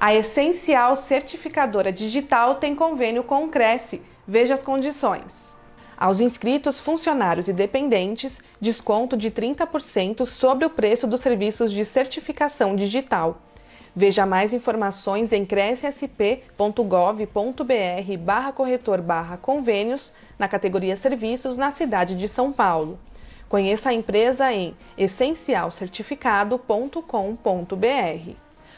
A Essencial Certificadora Digital tem convênio com o Cresce. Veja as condições. Aos inscritos, funcionários e dependentes, desconto de 30% sobre o preço dos serviços de certificação digital. Veja mais informações em crescsp.gov.br barra corretor barra convênios na categoria Serviços na cidade de São Paulo. Conheça a empresa em essencialcertificado.com.br.